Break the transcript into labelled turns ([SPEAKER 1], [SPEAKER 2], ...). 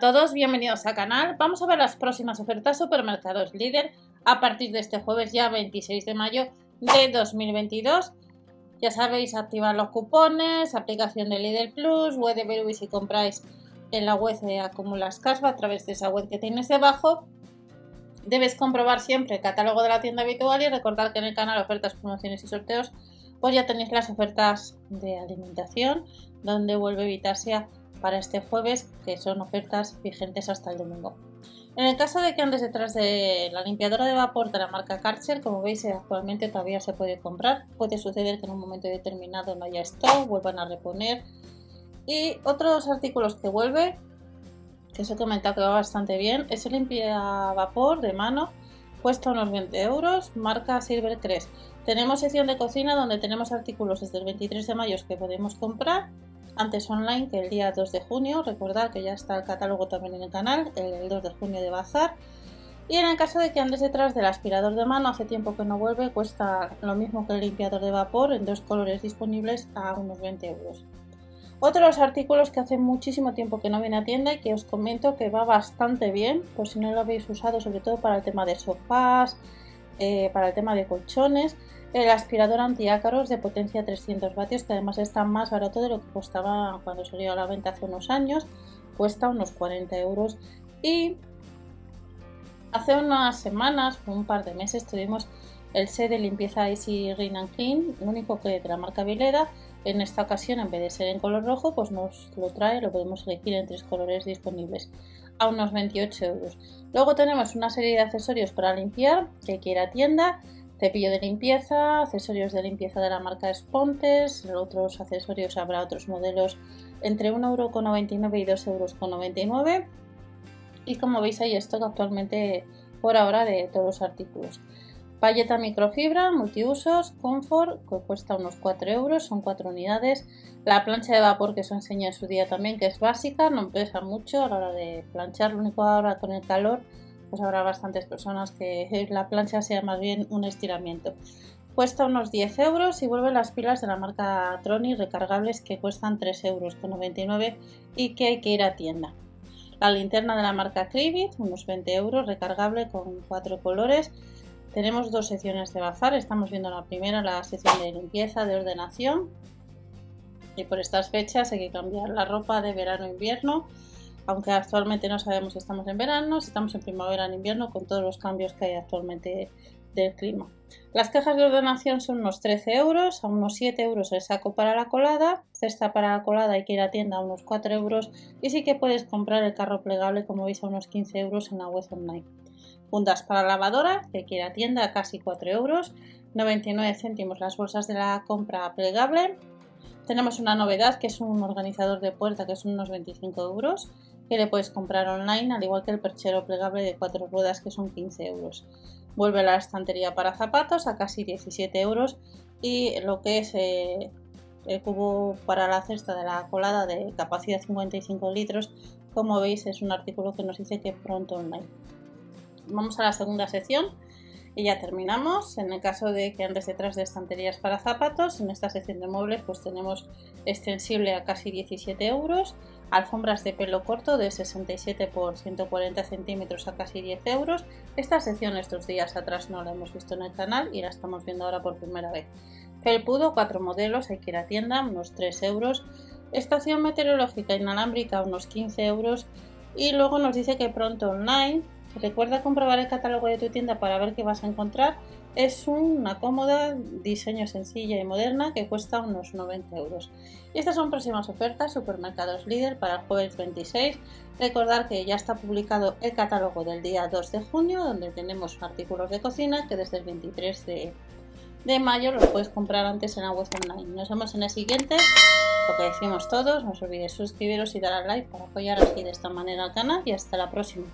[SPEAKER 1] todos, bienvenidos al canal. Vamos a ver las próximas ofertas supermercados líder a partir de este jueves ya 26 de mayo de 2022. Ya sabéis, activar los cupones, aplicación de Lidl Plus, web de Berui si compráis en la web de acumulas caspa a través de esa web que tienes debajo. Debes comprobar siempre el catálogo de la tienda habitual y recordar que en el canal ofertas, promociones y sorteos pues ya tenéis las ofertas de alimentación donde vuelve a evitarse a para este jueves, que son ofertas vigentes hasta el domingo. En el caso de que andes detrás de la limpiadora de vapor de la marca Karcher, como veis actualmente todavía se puede comprar, puede suceder que en un momento determinado no haya stock, vuelvan a reponer. Y otros artículos que vuelve, que os he comentado que va bastante bien, es el limpia vapor de mano, cuesta unos 20 euros, marca Silvercrest. Tenemos sección de cocina donde tenemos artículos desde el 23 de mayo que podemos comprar antes online que el día 2 de junio. Recordad que ya está el catálogo también en el canal, el 2 de junio de Bazar. Y en el caso de que andes detrás del aspirador de mano, hace tiempo que no vuelve, cuesta lo mismo que el limpiador de vapor en dos colores disponibles a unos 20 euros. Otros artículos que hace muchísimo tiempo que no viene a tienda y que os comento que va bastante bien, por si no lo habéis usado, sobre todo para el tema de sofás, eh, para el tema de colchones el aspirador antiácaros de potencia 300 vatios, que además está más barato de lo que costaba cuando salió a la venta hace unos años, cuesta unos 40 euros. Y hace unas semanas, un par de meses, tuvimos el set de limpieza Easy Rain and Clean, lo único que de la marca Vileda. En esta ocasión, en vez de ser en color rojo, pues nos lo trae, lo podemos elegir en tres colores disponibles a unos 28 euros. Luego tenemos una serie de accesorios para limpiar que quiera tienda cepillo de limpieza, accesorios de limpieza de la marca Spontes, otros accesorios habrá otros modelos entre 1,99€ y 2,99€. Y como veis hay stock actualmente por ahora de todos los artículos. Palleta microfibra, multiusos, Comfort, que cuesta unos 4 euros, son 4 unidades. La plancha de vapor que os enseñé en su día también, que es básica, no pesa mucho a la hora de planchar, lo único ahora con el calor pues habrá bastantes personas que la plancha sea más bien un estiramiento. Cuesta unos 10 euros y vuelven las pilas de la marca Troni recargables que cuestan 3 euros con 99 y que hay que ir a tienda. La linterna de la marca Cribit, unos 20 euros, recargable con cuatro colores. Tenemos dos secciones de bazar, estamos viendo la primera, la sección de limpieza, de ordenación. Y por estas fechas hay que cambiar la ropa de verano-invierno aunque actualmente no sabemos si estamos en verano, si estamos en primavera o en invierno, con todos los cambios que hay actualmente del clima. Las cajas de ordenación son unos 13 euros, a unos 7 euros el saco para la colada, cesta para la colada hay que ir a tienda a unos 4 euros y sí que puedes comprar el carro plegable como veis a unos 15 euros en la web online. Fundas para lavadora, que quiera a tienda casi 4 euros, 99 céntimos las bolsas de la compra plegable. Tenemos una novedad que es un organizador de puerta que son unos 25 euros que le puedes comprar online, al igual que el perchero plegable de cuatro ruedas que son 15 euros. Vuelve la estantería para zapatos a casi 17 euros y lo que es eh, el cubo para la cesta de la colada de capacidad 55 litros, como veis es un artículo que nos dice que pronto online. Vamos a la segunda sección y ya terminamos. En el caso de que andes detrás de estanterías para zapatos, en esta sección de muebles pues tenemos extensible a casi 17 euros, alfombras de pelo corto de 67 por 140 centímetros a casi 10 euros. Esta sección estos días atrás no la hemos visto en el canal y la estamos viendo ahora por primera vez. Felpudo, cuatro modelos, hay que ir a tienda, unos 3 euros. Estación meteorológica inalámbrica, unos 15 euros. Y luego nos dice que pronto online. Recuerda comprobar el catálogo de tu tienda para ver qué vas a encontrar es una cómoda, diseño sencilla y moderna que cuesta unos 90 euros. Estas son próximas ofertas, supermercados líder para el jueves 26. Recordar que ya está publicado el catálogo del día 2 de junio, donde tenemos artículos de cocina que desde el 23 de, de mayo los puedes comprar antes en la web online. Nos vemos en el siguiente. Lo que decimos todos, no os olvidéis suscribiros y dar al like para apoyar así de esta manera al canal y hasta la próxima.